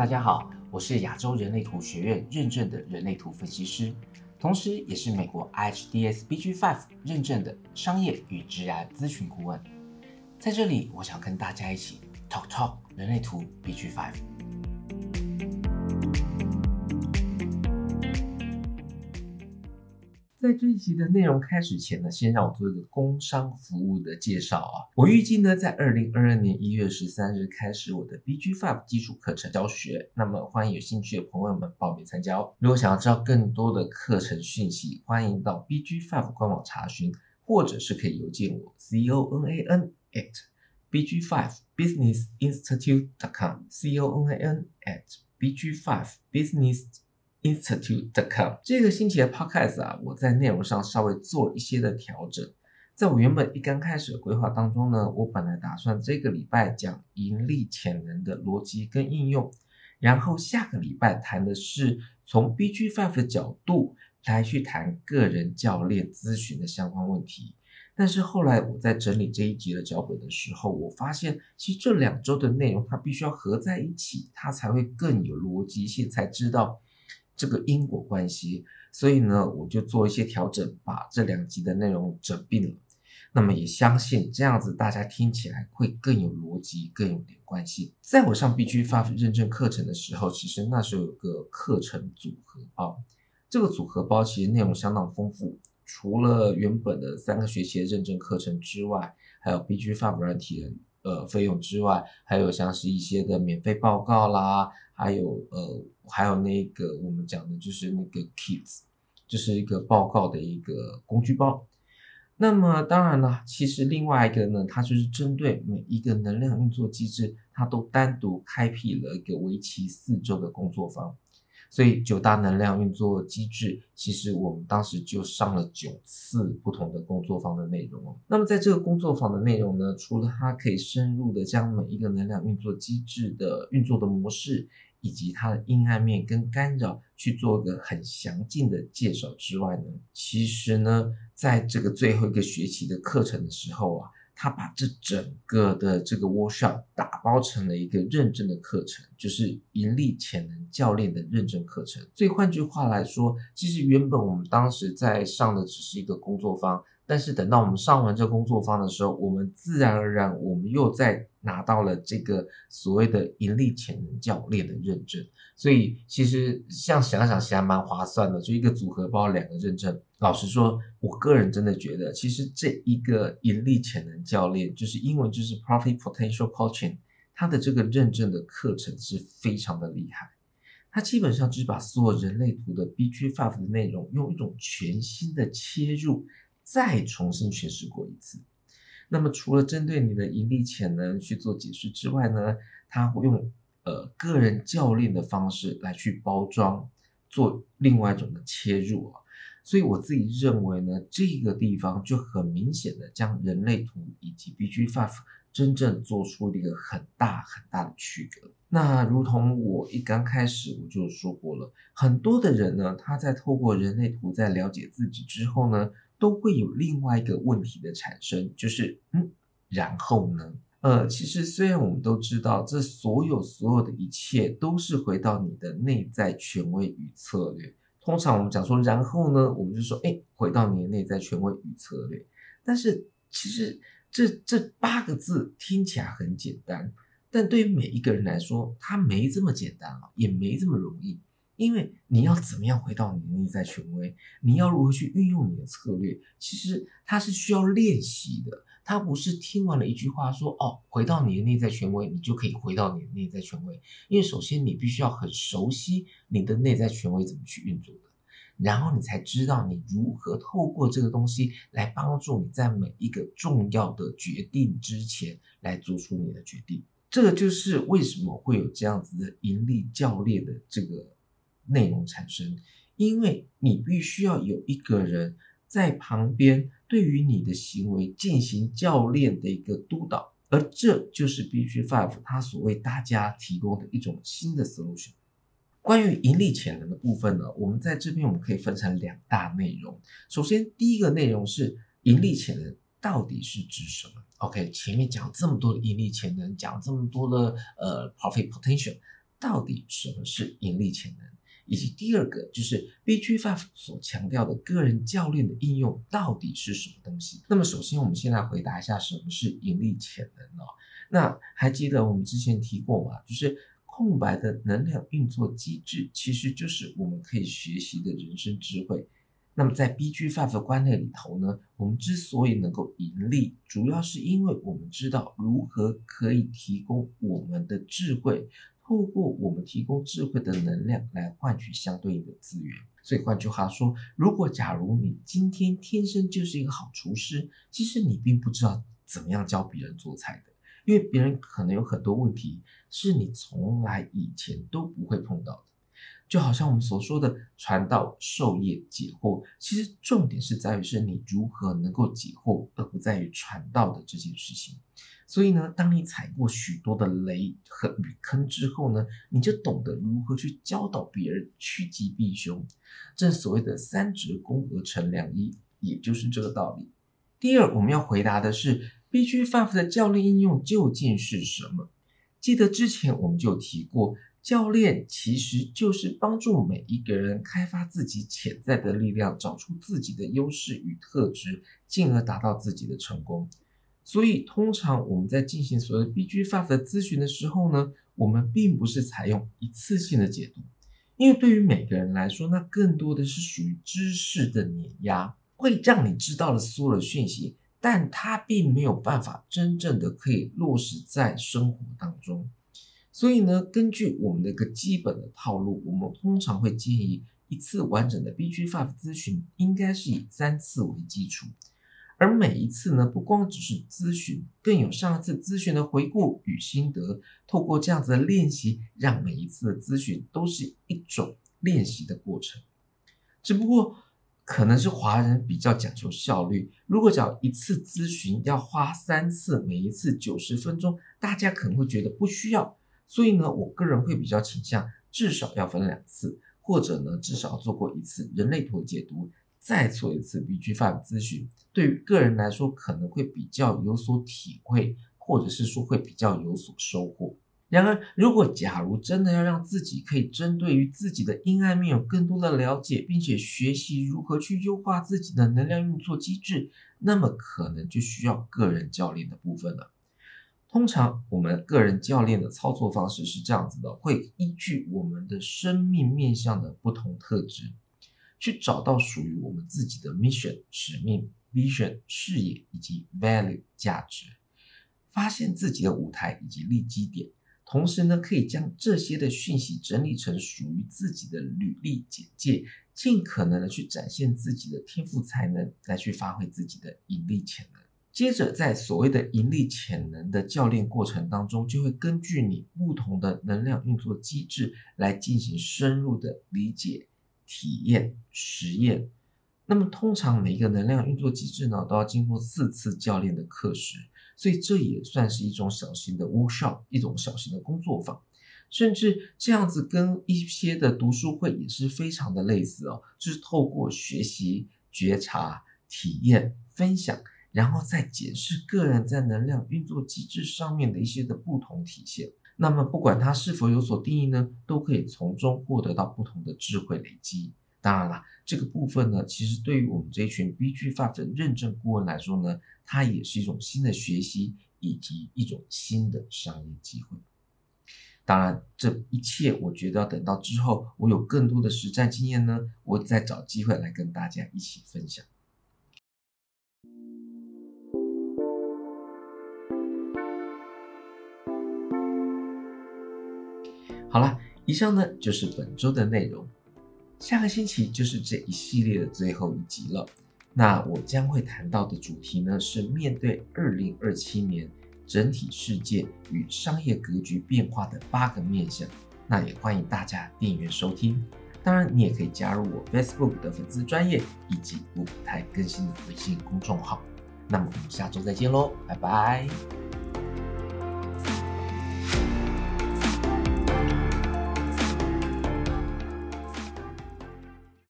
大家好，我是亚洲人类图学院认证的人类图分析师，同时也是美国 IHDS BG5 认证的商业与职业咨询顾问。在这里，我想跟大家一起 talk talk 人类图 BG5。在这一集的内容开始前呢，先让我做一个工商服务的介绍啊。我预计呢，在二零二二年一月十三日开始我的 BG Five 基础课程教学，那么欢迎有兴趣的朋友们报名参加哦。如果想要知道更多的课程讯息，欢迎到 BG Five 官网查询，或者是可以邮件我 c o n a n at bg five business institute dot com c o n a n at bg five business Institute.com 这个星期的 Podcast 啊，我在内容上稍微做了一些的调整。在我原本一刚开始的规划当中呢，我本来打算这个礼拜讲盈利潜能的逻辑跟应用，然后下个礼拜谈的是从 BG Five 的角度来去谈个人教练咨询的相关问题。但是后来我在整理这一集的脚本的时候，我发现其实这两周的内容它必须要合在一起，它才会更有逻辑性，才知道。这个因果关系，所以呢，我就做一些调整，把这两集的内容整并了。那么也相信这样子，大家听起来会更有逻辑，更有点关系。在我上 B G 发认证课程的时候，其实那时候有个课程组合包，这个组合包其实内容相当丰富，除了原本的三个学期的认证课程之外，还有 B G 发软体的。呃，费用之外，还有像是一些的免费报告啦，还有呃，还有那个我们讲的就是那个 Kids，就是一个报告的一个工具包。那么当然了，其实另外一个呢，它就是针对每一个能量运作机制，它都单独开辟了一个为期四周的工作坊。所以九大能量运作机制，其实我们当时就上了九次不同的工作坊的内容。那么在这个工作坊的内容呢，除了它可以深入的将每一个能量运作机制的运作的模式，以及它的阴暗面跟干扰去做个很详尽的介绍之外呢，其实呢，在这个最后一个学期的课程的时候啊。他把这整个的这个 workshop 打包成了一个认证的课程，就是盈利潜能教练的认证课程。所以换句话来说，其实原本我们当时在上的只是一个工作坊。但是等到我们上完这工作坊的时候，我们自然而然，我们又在拿到了这个所谓的盈利潜能教练的认证。所以其实像想想，其实还蛮划算的，就一个组合包两个认证。老实说，我个人真的觉得，其实这一个盈利潜能教练，就是英文就是 Profit Potential Coaching，它的这个认证的课程是非常的厉害。它基本上就是把所有人类图的 BG Five 的内容，用一种全新的切入。再重新诠释过一次。那么，除了针对你的盈利潜能去做解释之外呢，他会用呃个人教练的方式来去包装，做另外一种的切入啊。所以我自己认为呢，这个地方就很明显的将人类图以及 BG Five 真正做出了一个很大很大的区隔。那如同我一刚开始我就说过了，很多的人呢，他在透过人类图在了解自己之后呢。都会有另外一个问题的产生，就是嗯，然后呢？呃，其实虽然我们都知道，这所有所有的一切都是回到你的内在权威与策略。通常我们讲说，然后呢，我们就说，哎，回到你的内在权威与策略。但是其实这这八个字听起来很简单，但对于每一个人来说，它没这么简单啊，也没这么容易。因为你要怎么样回到你的内在权威？你要如何去运用你的策略？其实它是需要练习的，它不是听完了一句话说哦，回到你的内在权威，你就可以回到你的内在权威。因为首先你必须要很熟悉你的内在权威怎么去运作的，然后你才知道你如何透过这个东西来帮助你在每一个重要的决定之前来做出你的决定。这个就是为什么会有这样子的盈利教练的这个。内容产生，因为你必须要有一个人在旁边，对于你的行为进行教练的一个督导，而这就是 B G Five 它所为大家提供的一种新的 solution。关于盈利潜能的部分呢，我们在这边我们可以分成两大内容。首先，第一个内容是盈利潜能到底是指什么？OK，前面讲这么多的盈利潜能，讲这么多的呃 profit potential。到底什么是盈利潜能，以及第二个就是 BG Five 所强调的个人教练的应用到底是什么东西。那么首先我们先来回答一下什么是盈利潜能哦。那还记得我们之前提过吗？就是空白的能量运作机制，其实就是我们可以学习的人生智慧。那么在 BG Five 的观念里头呢，我们之所以能够盈利，主要是因为我们知道如何可以提供我们的智慧，透过我们提供智慧的能量来换取相对应的资源。所以换句话说，如果假如你今天天生就是一个好厨师，其实你并不知道怎么样教别人做菜的，因为别人可能有很多问题是你从来以前都不会碰到的。就好像我们所说的传道授业解惑，其实重点是在于是你如何能够解惑，而不在于传道的这件事情。所以呢，当你踩过许多的雷和雨坑之后呢，你就懂得如何去教导别人趋吉避凶。正所谓的三折肱而成良医，也就是这个道理。第二，我们要回答的是 BG Five 的教练应用究竟是什么？记得之前我们就提过。教练其实就是帮助每一个人开发自己潜在的力量，找出自己的优势与特质，进而达到自己的成功。所以，通常我们在进行所谓 BG Five 的咨询的时候呢，我们并不是采用一次性的解读，因为对于每个人来说，那更多的是属于知识的碾压，会让你知道了所有的讯息，但它并没有办法真正的可以落实在生活当中。所以呢，根据我们的一个基本的套路，我们通常会建议一次完整的 BG Five 咨询应该是以三次为基础，而每一次呢，不光只是咨询，更有上一次咨询的回顾与心得。透过这样子的练习，让每一次的咨询都是一种练习的过程。只不过可能是华人比较讲求效率，如果讲一次咨询要花三次，每一次九十分钟，大家可能会觉得不需要。所以呢，我个人会比较倾向至少要分两次，或者呢至少做过一次人类图解读，再做一次 BG Five 咨询。对于个人来说，可能会比较有所体会，或者是说会比较有所收获。然而，如果假如真的要让自己可以针对于自己的阴暗面有更多的了解，并且学习如何去优化自己的能量运作机制，那么可能就需要个人教练的部分了。通常我们个人教练的操作方式是这样子的，会依据我们的生命面向的不同特质，去找到属于我们自己的 mission 使命、vision 视野以及 value 价值，发现自己的舞台以及利基点，同时呢，可以将这些的讯息整理成属于自己的履历简介，尽可能的去展现自己的天赋才能，来去发挥自己的盈利潜能。接着，在所谓的盈利潜能的教练过程当中，就会根据你不同的能量运作机制来进行深入的理解、体验、实验。那么，通常每一个能量运作机制呢，都要经过四次教练的课时，所以这也算是一种小型的 workshop，一种小型的工作坊。甚至这样子跟一些的读书会也是非常的类似哦，就是透过学习、觉察、体验、分享。然后再解释个人在能量运作机制上面的一些的不同体现。那么不管它是否有所定义呢，都可以从中获得到不同的智慧累积。当然了，这个部分呢，其实对于我们这群 BG Five 的认证顾问来说呢，它也是一种新的学习以及一种新的商业机会。当然，这一切我觉得要等到之后我有更多的实战经验呢，我再找机会来跟大家一起分享。好了，以上呢就是本周的内容。下个星期就是这一系列的最后一集了。那我将会谈到的主题呢是面对二零二七年整体世界与商业格局变化的八个面向。那也欢迎大家订阅收听。当然，你也可以加入我 Facebook 的粉丝专业以及舞台更新的微信公众号。那么我们下周再见喽，拜拜。